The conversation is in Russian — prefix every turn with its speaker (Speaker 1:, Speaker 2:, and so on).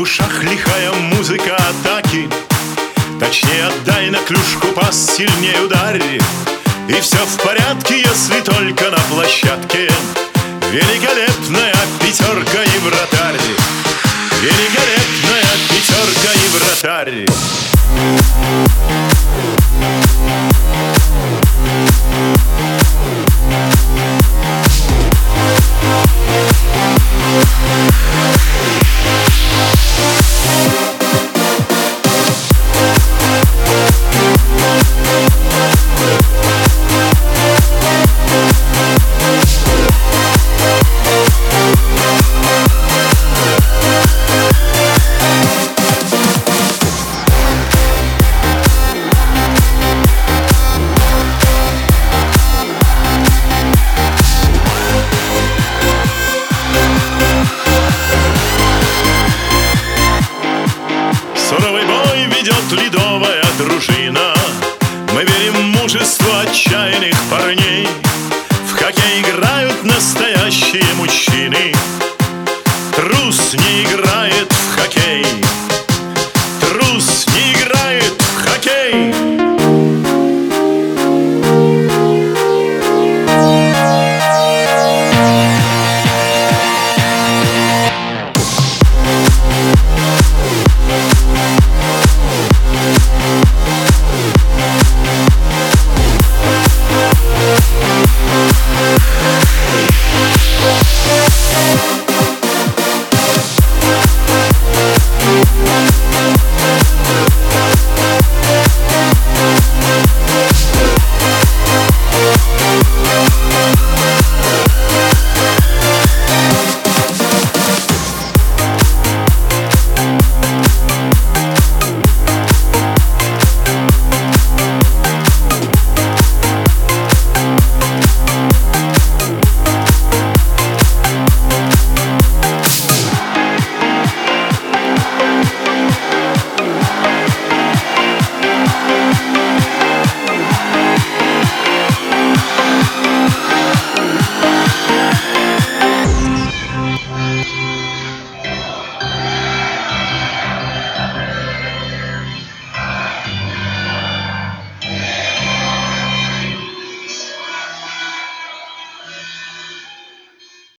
Speaker 1: ушах лихая музыка атаки. Точнее отдай на клюшку пас, сильнее ударь И все в порядке, если только на площадке Великолепная пятерка и вратарь. Великолепная пятерка и вратарь идет ледовая дружина. Мы верим в мужество отчаянных парней. В хоккей играют настоящие мужчины. Трус не играет в хоккей.